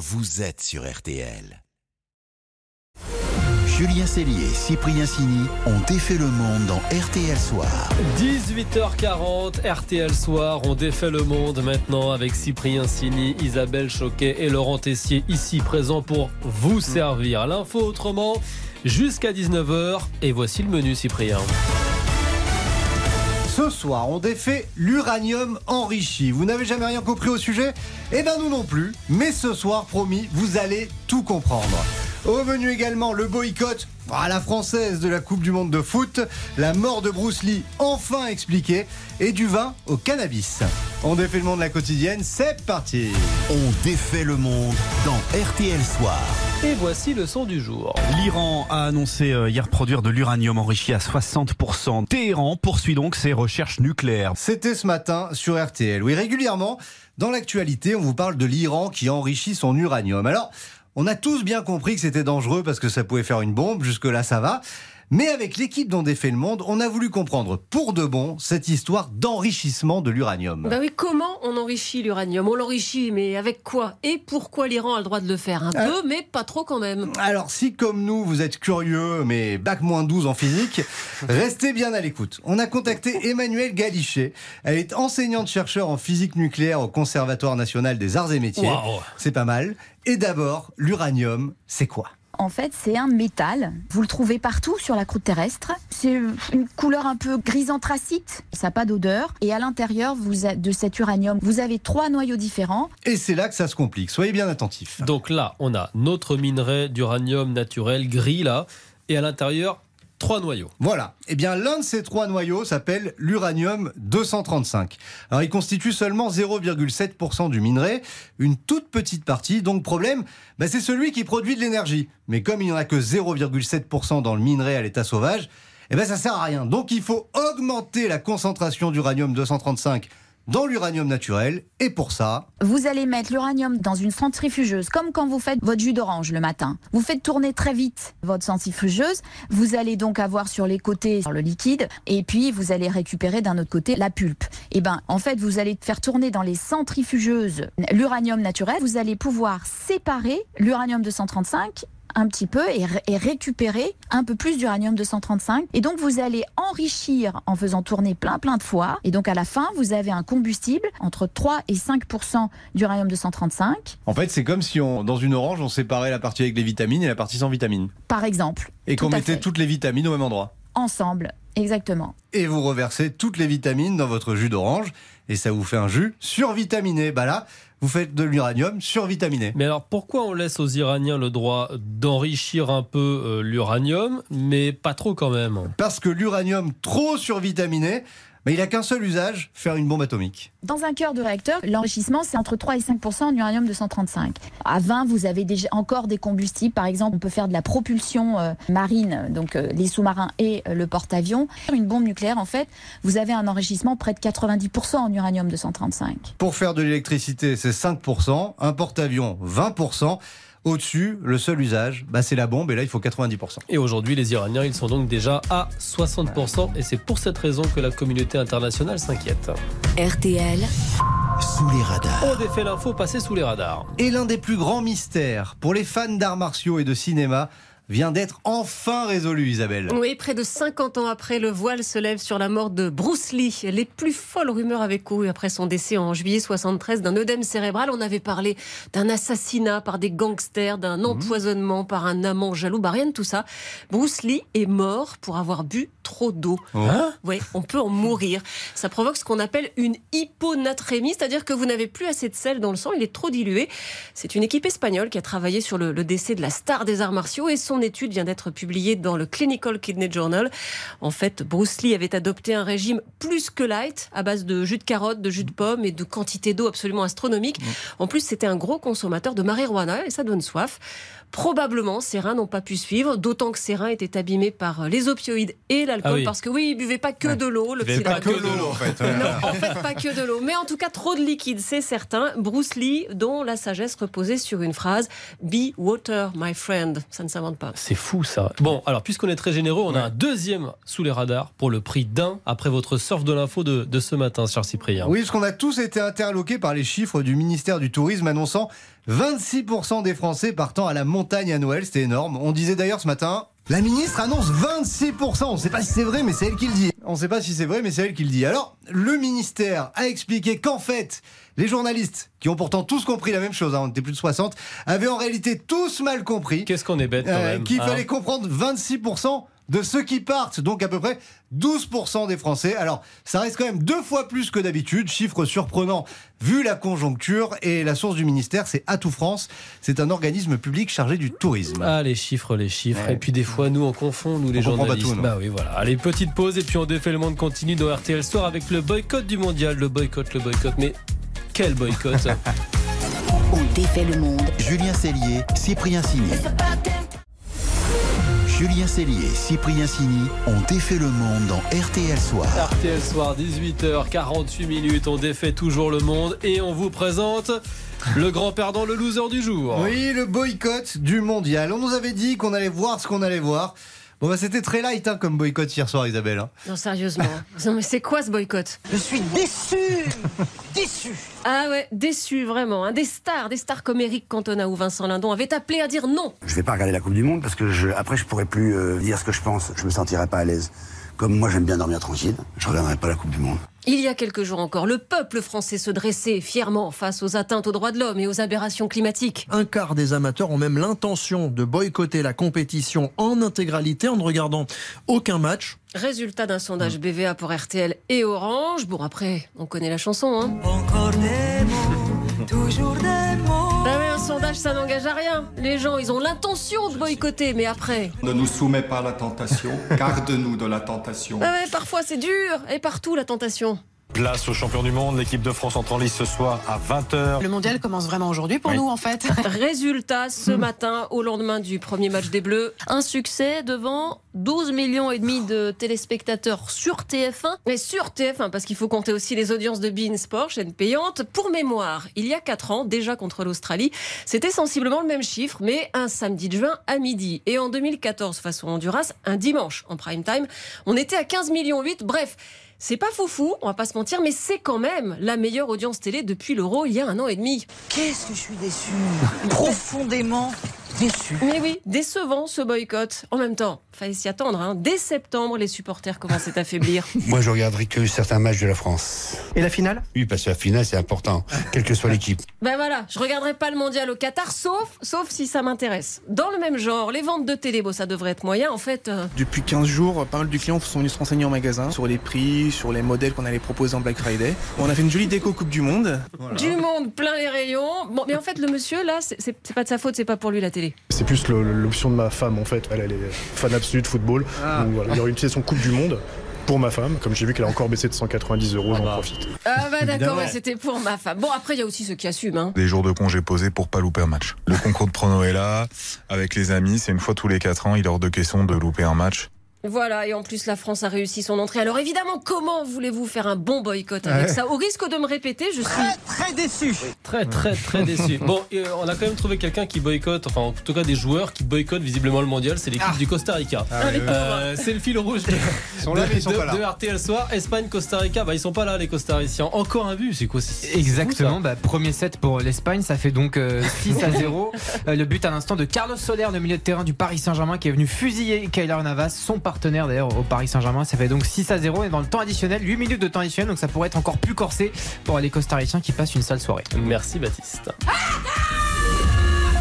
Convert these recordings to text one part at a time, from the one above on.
vous êtes sur RTL. Julien Cellier et Cyprien Sini ont défait le monde dans RTL Soir. 18h40, RTL Soir, on défait le monde maintenant avec Cyprien Sini, Isabelle Choquet et Laurent Tessier ici présents pour vous servir. L'info autrement jusqu'à 19h et voici le menu Cyprien. Ce soir, on défait l'uranium enrichi. Vous n'avez jamais rien compris au sujet? Eh ben nous non plus. Mais ce soir, promis, vous allez tout comprendre. Au également, le boycott à la française de la Coupe du Monde de foot, la mort de Bruce Lee enfin expliquée, et du vin au cannabis. On défait le monde de la quotidienne, c'est parti On défait le monde dans RTL Soir. Et voici le son du jour. L'Iran a annoncé euh, hier produire de l'uranium enrichi à 60%. Téhéran poursuit donc ses recherches nucléaires. C'était ce matin sur RTL. Oui, régulièrement, dans l'actualité, on vous parle de l'Iran qui enrichit son uranium. Alors, on a tous bien compris que c'était dangereux parce que ça pouvait faire une bombe, jusque-là ça va. Mais avec l'équipe dont défait le monde, on a voulu comprendre pour de bon cette histoire d'enrichissement de l'uranium. Bah oui, comment on enrichit l'uranium? On l'enrichit, mais avec quoi? Et pourquoi l'Iran a le droit de le faire? Un Euh. peu, mais pas trop quand même. Alors si comme nous vous êtes curieux mais bac moins 12 en physique, restez bien à l'écoute. On a contacté Emmanuelle Galichet. Elle est enseignante chercheur en physique nucléaire au Conservatoire national des arts et métiers. C'est pas mal. Et d'abord, l'uranium, c'est quoi? En fait, c'est un métal. Vous le trouvez partout sur la croûte terrestre. C'est une couleur un peu gris anthracite. Ça n'a pas d'odeur. Et à l'intérieur vous a- de cet uranium, vous avez trois noyaux différents. Et c'est là que ça se complique. Soyez bien attentifs. Donc là, on a notre minerai d'uranium naturel gris là, et à l'intérieur, trois noyaux. Voilà. Eh bien, l'un de ces trois noyaux s'appelle l'uranium 235. Alors, il constitue seulement 0,7% du minerai, une toute petite partie. Donc, problème, bah, c'est celui qui produit de l'énergie. Mais comme il n'y en a que 0,7% dans le minerai à l'état sauvage, eh ben, ça sert à rien. Donc, il faut augmenter la concentration d'uranium 235 dans l'uranium naturel. Et pour ça, Vous allez mettre l'uranium dans une centrifugeuse, comme quand vous faites votre jus d'orange le matin. Vous faites tourner très vite votre centrifugeuse. Vous allez donc avoir sur les côtés le liquide, et puis vous allez récupérer d'un autre côté la pulpe. Et ben, en fait, vous allez faire tourner dans les centrifugeuses l'uranium naturel. Vous allez pouvoir séparer l'uranium 235 un petit peu et, ré- et récupérer un peu plus d'uranium 235. Et donc vous allez enrichir en faisant tourner plein plein de fois. Et donc à la fin, vous avez un combustible entre 3 et 5% d'uranium 235, en fait, c'est comme si on, dans une orange, on séparait la partie avec les vitamines et la partie sans vitamines. par exemple. Et qu'on mettait fait. toutes les vitamines au même endroit. Ensemble, exactement. et vous reversez toutes les vitamines dans votre jus d'orange et ça vous fait un jus survitaminé. Bah là, vous faites de l'uranium survitaminé. Mais alors pourquoi on laisse aux Iraniens le droit d'enrichir un peu euh, l'uranium, mais pas trop quand même? Parce que l'uranium trop survitaminé, bah, il a qu'un seul usage, faire une bombe atomique. Dans un cœur de réacteur, l'enrichissement, c'est entre 3 et 5% en uranium 235. À 20, vous avez déjà encore des combustibles. Par exemple, on peut faire de la propulsion euh, marine, donc euh, les sous-marins et euh, le porte-avions. Une bombe nucléaire, en fait, vous avez un enrichissement près de 90 en uranium 235. Pour faire de l'électricité, c'est 5%, un porte-avions 20%. Au-dessus, le seul usage, bah, c'est la bombe et là, il faut 90%. Et aujourd'hui, les Iraniens, ils sont donc déjà à 60%, et c'est pour cette raison que la communauté internationale s'inquiète. RTL, Sous les radars. On défait l'info passée sous les radars. Et l'un des plus grands mystères pour les fans d'arts martiaux et de cinéma vient d'être enfin résolu, Isabelle. Oui, près de 50 ans après, le voile se lève sur la mort de Bruce Lee. Les plus folles rumeurs avaient couru après son décès en juillet 73 d'un œdème cérébral. On avait parlé d'un assassinat par des gangsters, d'un empoisonnement par un amant jaloux. Bah, rien de tout ça. Bruce Lee est mort pour avoir bu trop d'eau. Hein Oui, on peut en mourir. Ça provoque ce qu'on appelle une hyponatrémie, c'est-à-dire que vous n'avez plus assez de sel dans le sang, il est trop dilué. C'est une équipe espagnole qui a travaillé sur le, le décès de la star des arts martiaux et son étude vient d'être publiée dans le Clinical Kidney Journal. En fait, Bruce Lee avait adopté un régime plus que light, à base de jus de carotte, de jus de pomme et de quantité d'eau absolument astronomique. En plus, c'était un gros consommateur de marijuana et ça donne soif. Probablement, ses reins n'ont pas pu suivre, d'autant que ses reins étaient abîmés par les opioïdes et l'alcool, Ah oui. parce que oui, il buvait pas que de l'eau, le buvait petit pas que de l'eau, en fait. Non, en fait, pas que de l'eau. Mais en tout cas, trop de liquide, c'est certain. Bruce Lee, dont la sagesse reposait sur une phrase Be water, my friend. Ça ne s'invente pas. C'est fou ça. Bon, alors puisqu'on est très généreux, on a un deuxième sous les radars pour le prix d'un après votre surf de l'info de, de ce matin, cher Cyprien. Oui, parce qu'on a tous été interloqués par les chiffres du ministère du Tourisme annonçant 26% des Français partant à la montagne à Noël. C'était énorme. On disait d'ailleurs ce matin. La ministre annonce 26%. On ne sait pas si c'est vrai, mais c'est elle qui le dit. On ne sait pas si c'est vrai, mais c'est elle qui le dit. Alors, le ministère a expliqué qu'en fait, les journalistes, qui ont pourtant tous compris la même chose, hein, on était plus de 60, avaient en réalité tous mal compris. Qu'est-ce qu'on est bête quand Euh, même. qu'il hein. fallait comprendre 26% de ceux qui partent, donc à peu près 12% des Français. Alors, ça reste quand même deux fois plus que d'habitude, chiffre surprenant vu la conjoncture. Et la source du ministère, c'est Atout France. C'est un organisme public chargé du tourisme. Ah, les chiffres, les chiffres. Ouais. Et puis des fois, nous, on confond, nous, les On pas journalistes. tout, non. bah oui, voilà. Allez, petite pause et puis on défait le monde continue dans RTL Soir avec le boycott du mondial. Le boycott, le boycott. Mais quel boycott On défait le monde. Julien Cellier, Cyprien Sini. Julien Cellier et Cyprien Sini ont défait le monde dans RTL Soir. RTL Soir, 18h48 minutes. On défait toujours le monde et on vous présente le grand perdant, le loser du jour. Oui, le boycott du mondial. On nous avait dit qu'on allait voir ce qu'on allait voir. Bon, bah, c'était très light hein, comme boycott hier soir, Isabelle. hein. Non, sérieusement. non, mais c'est quoi ce boycott? Je suis déçu Déçu Ah ouais, déçu vraiment. hein. Des stars, des stars comme Eric Cantona ou Vincent Lindon avaient appelé à dire non. Je vais pas regarder la Coupe du Monde parce que je, après je pourrais plus euh, dire ce que je pense. Je me sentirais pas à l'aise. Comme moi j'aime bien dormir tranquille, je regarderai pas la Coupe du Monde. Il y a quelques jours encore, le peuple français se dressait fièrement face aux atteintes aux droits de l'homme et aux aberrations climatiques. Un quart des amateurs ont même l'intention de boycotter la compétition en intégralité en ne regardant aucun match. Résultat d'un sondage BVA pour RTL et Orange. Bon, après, on connaît la chanson, hein. Encore des mots, toujours des sondage, ça n'engage à rien. Les gens, ils ont l'intention de boycotter, mais après. Ne nous soumets pas à la tentation, garde-nous de la tentation. Ah ouais, parfois c'est dur, et partout la tentation. Place aux champions du monde, l'équipe de France entre en lice ce soir à 20h. Le mondial commence vraiment aujourd'hui pour Oui. nous en fait. Résultat ce matin, au lendemain du premier match des Bleus, un succès devant 12 millions et demi de téléspectateurs sur TF1. Mais sur TF1, parce qu'il faut compter aussi les audiences de Bein Sport, chaîne payante. Pour mémoire, il y a 4 ans, déjà contre l'Australie, c'était sensiblement le même chiffre, mais un samedi de juin à midi. Et en 2014, face au Honduras, un dimanche en prime time, on était à 15 millions 8. Bref. C'est pas foufou, on va pas se mentir, mais c'est quand même la meilleure audience télé depuis l'Euro il y a un an et demi. Qu'est-ce que je suis déçu Profondément déçu. Mais oui, décevant ce boycott. En même temps, fallait s'y attendre. hein. Dès septembre, les supporters commençaient à faiblir. Moi je regarderai que certains matchs de la France. Et la finale? Oui, parce que la finale c'est important, quelle que soit l'équipe. ben voilà, je regarderai pas le mondial au Qatar, sauf, sauf si ça m'intéresse. Dans le même genre, les ventes de télé, bon, ça devrait être moyen. En fait, euh, Depuis 15 jours, pas mal de clients sont venus se renseigner en magasin sur les prix, sur les modèles qu'on allait proposer en Black Friday. On a fait une jolie déco Coupe du Monde. du monde plein les rayons. Bon, mais en fait, le monsieur là, c'est- pas de sa faute, c'est pas pour lui la télé. C'est plus l'option de ma femme en fait. Elle, elle est fan absolue de football. Ah. Donc, voilà, il y aurait une session Coupe du Monde pour ma femme. Comme j'ai vu qu'elle a encore baissé de 190 euros, j'en profite. Ah bah d'accord, ouais, c'était pour ma femme. Bon, après, il y a aussi ceux qui assument. Hein. Des jours de congé posés pour pas louper un match. Le concours de prono est là, avec les amis, c'est une fois tous les 4 ans, il est hors de question de louper un match. Voilà, et en plus, la France a réussi son entrée. Alors évidemment, comment voulez-vous faire un bon boycott avec Ouais. ça Au risque de me répéter, je suis Très déçu Très, très, très déçu. Bon, euh, on a quand même trouvé quelqu'un qui boycotte, enfin, en tout cas des joueurs qui boycottent visiblement le mondial, c'est l'équipe du Costa Rica. Ah, Euh, c'est le fil rouge de, Ils sont là, mais ils sont de- pas là. de RTL Soir. Espagne, Costa Rica, bah ils sont pas là les Costariciens. Encore un but, c'est quoi c'est- c'est fou, Exactement, bah, premier set pour l'Espagne, ça fait donc euh, 6 à 0. Euh, le but à l'instant de Carlos Soler, le milieu de terrain du Paris Saint-Germain, qui est venu fusiller Kyler Navas, son partenaire d'ailleurs au Paris Saint-Germain. Ça fait donc 6 à 0 et dans le temps additionnel, 8 minutes de temps additionnel, donc ça pourrait être encore plus corsé pour les Costariciens qui passent une sale soirée. Merci Baptiste.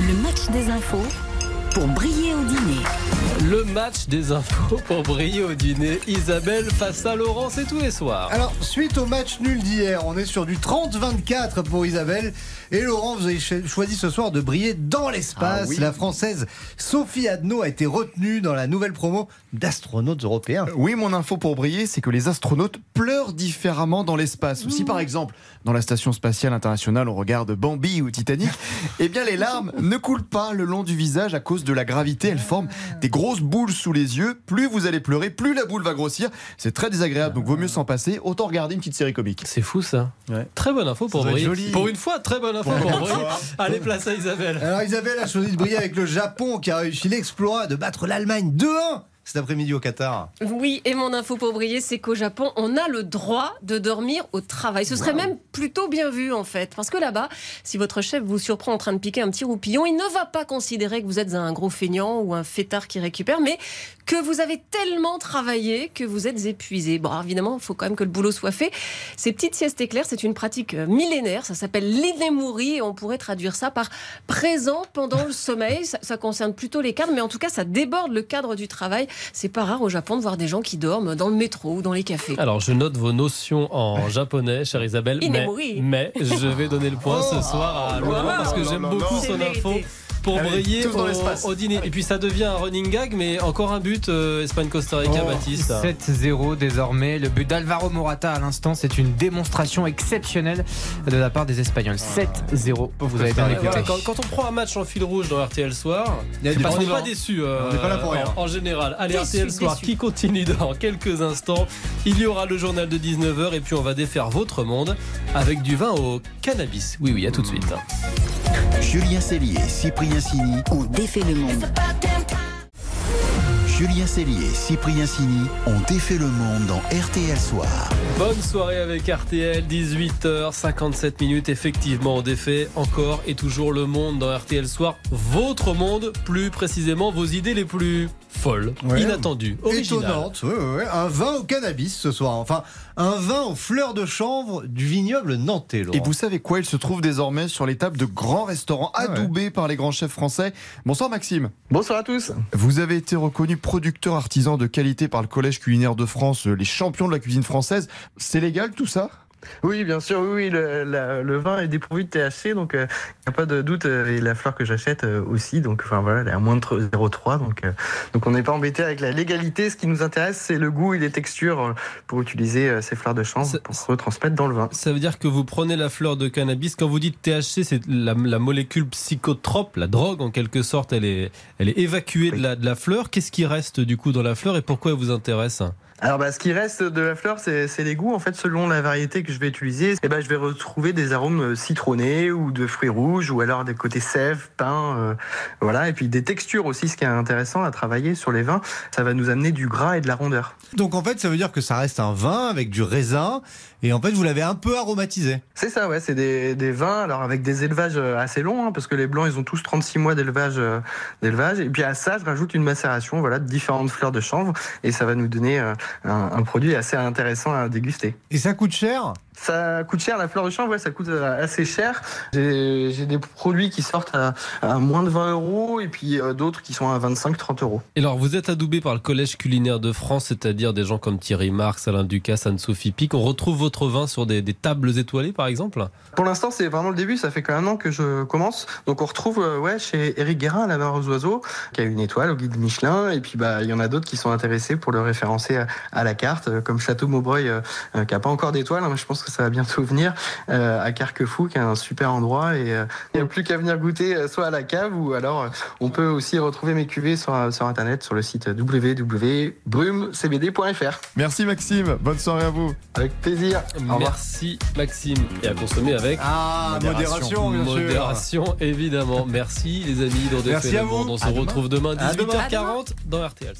Le match des infos pour briller au dîner. Le match des infos pour briller au dîner. Isabelle face à Laurent, c'est tous les soirs. Alors, suite au match nul d'hier, on est sur du 30-24 pour Isabelle. Et Laurent, vous avez cho- choisi ce soir de briller dans l'espace. Ah oui. La française Sophie Adno a été retenue dans la nouvelle promo d'astronautes européens. Oui, mon info pour briller, c'est que les astronautes pleurent différemment dans l'espace. Si par exemple, dans la station spatiale internationale, on regarde Bambi ou Titanic, eh bien les larmes ne coulent pas le long du visage à cause cause de la gravité. Elles forment des grosses boules sous les yeux. Plus vous allez pleurer, plus la boule va grossir. C'est très désagréable, donc vaut mieux s'en passer. Autant regarder une petite série comique. C'est fou ça. Très bonne info pour joli. Pour une fois, très bonne info Pour pour. Allez, place à Isabelle. Alors Isabelle a choisi de briller avec le Japon qui a réussi l'exploit de battre l'Allemagne 2-1 cet après-midi au Qatar. Oui, et mon info pour briller, c'est qu'au Japon, on a le droit de dormir au travail. Ce serait même plutôt bien vu, en fait. Parce que là-bas, si votre chef vous surprend en train de piquer un petit roupillon, il ne va pas considérer que vous êtes un gros feignant ou un fêtard qui récupère, mais que vous avez tellement travaillé que vous êtes épuisé. Bon, alors, évidemment, il faut quand même que le boulot soit fait. Ces petites siestes éclairs, c'est une pratique euh, millénaire. Ça s'appelle l'inemuri et on pourrait traduire ça par présent pendant le sommeil. Ça, ça concerne plutôt les cadres, mais en tout cas, ça déborde le cadre du travail. C'est pas rare au Japon de voir des gens qui dorment dans le métro ou dans les cafés. Alors, je note vos notions en japonais, chère Isabelle, mais, mais je vais donner le point ce soir à Laurent parce que Oh, j'aime beaucoup non. son mérité. Pour Allez, briller au, l'espace. au dîner. Et puis ça devient un running gag, mais encore un but euh, Espagne-Costa Rica, Oh, Baptiste. 7-0 désormais. Le but d'Alvaro Morata à l'instant, c'est une démonstration exceptionnelle de la part des Espagnols. 7-0. Vous avez bien écouté. voilà, quand, quand on prend un match en fil rouge dans RTL Soir, Il y a c'est des parce qu'on n'est pas vents. déçu. euh, On n'est pas là pour rien. En, en général. Allez, Déçu, RTL Soir déçu. qui continue dans quelques instants. Il y aura le journal de 19h et puis on va défaire votre monde avec du vin au cannabis. Oui, oui, à tout de suite. Julien Cellier Cyprien Sini. On défait le monde. Julien Cellier et Cyprien Sini ont défait le monde dans RTL Soir. Bonne soirée avec RTL, 18h57 minutes. Effectivement, on défait encore et toujours le monde dans RTL Soir. Votre monde, plus précisément vos idées les plus Ouais. inattendues, originales. Étonnante, ouais, ouais, ouais. Un vin au cannabis ce soir. Enfin, un vin aux fleurs de chanvre du vignoble nantais. Laurent. Et vous savez quoi? Il se trouve désormais sur les tables de grands restaurants Ah ouais. adoubés par les grands chefs français. Bonsoir Maxime. Bonsoir à tous. Vous avez été reconnu producteur artisan de qualité par le Collège culinaire de France, euh, les champions de la cuisine française. C'est légal tout ça? Oui, bien sûr, oui, le, la- le vin est dépourvu de THC, donc il n'y a pas de doute. euh, Et la fleur que j'achète euh, aussi, donc enfin voilà, elle est à moins de 0,3, donc, euh, donc on n'est pas embêté avec la légalité. Ce qui nous intéresse, c'est le goût et les textures euh, pour utiliser euh, ces fleurs de chanvre pour se retransmettre dans le vin. Ça veut dire que vous prenez la fleur de cannabis. Quand vous dites THC, c'est la, la molécule psychotrope, la drogue en quelque sorte. Elle est, elle est évacuée de, la, de la fleur. Qu'est-ce qui reste du coup dans la fleur et pourquoi elle vous intéresse? Alors, bah, ce qui reste de la fleur, c'est les goûts. En fait, selon la variété que je vais utiliser, eh ben, je vais retrouver des arômes euh, citronnés ou de fruits rouges, ou alors des côtés sève, pain, euh, voilà. Et puis des textures aussi. Ce qui est intéressant à travailler sur les vins, ça va nous amener du gras et de la rondeur. Donc en fait, ça veut dire que ça reste un vin avec du raisin. Et en fait, vous l'avez un peu aromatisé. C'est ça, ouais. C'est des, des vins, alors avec des élevages euh, assez longs, hein, parce que les blancs, ils ont tous 36 mois d'élevage. euh, d'élevage. Et puis à ça, je rajoute une macération, voilà, de différentes fleurs de chanvre, et ça va nous donner euh, un, produit assez intéressant à déguster. Et ça coûte cher? Ça coûte cher, la fleur de chanvre, ouais, ça coûte euh, assez cher. J'ai des produits qui sortent à, à moins de 20 euros, et puis euh, d'autres qui sont à 25-30 euros. Et alors, vous êtes adoubé par le Collège culinaire de France, c'est-à-dire des gens comme Thierry Marx, Alain Ducasse, Anne-Sophie Pic. On retrouve votre vin sur des, des tables étoilées, par exemple? Pour l'instant, c'est vraiment le début. Ça fait qu'un an que je commence. Donc, on retrouve euh, ouais, chez Eric Guérin, la mare aux oiseaux, qui a une étoile au guide Michelin. Et puis, bah, il y en a d'autres qui sont intéressés pour le référencer à, à la carte, comme Château Maubreuil, euh, qui a pas encore d'étoile. hein, je pense que ça va bientôt venir, euh, à Carquefou, qui est un super endroit. Et euh, il n'y a plus qu'à venir goûter, euh, soit à la cave, ou alors on peut aussi retrouver mes cuvées sur, sur Internet, sur le site www.brumecbd.fr. Merci Maxime, bonne soirée à vous. Avec plaisir. Au. Merci Maxime. Et à consommer avec Ah, modération, bien sûr. modération, évidemment. Merci les amis. Dans Merci à vous. On se À retrouve demain À demain. 18h40 dans RTL.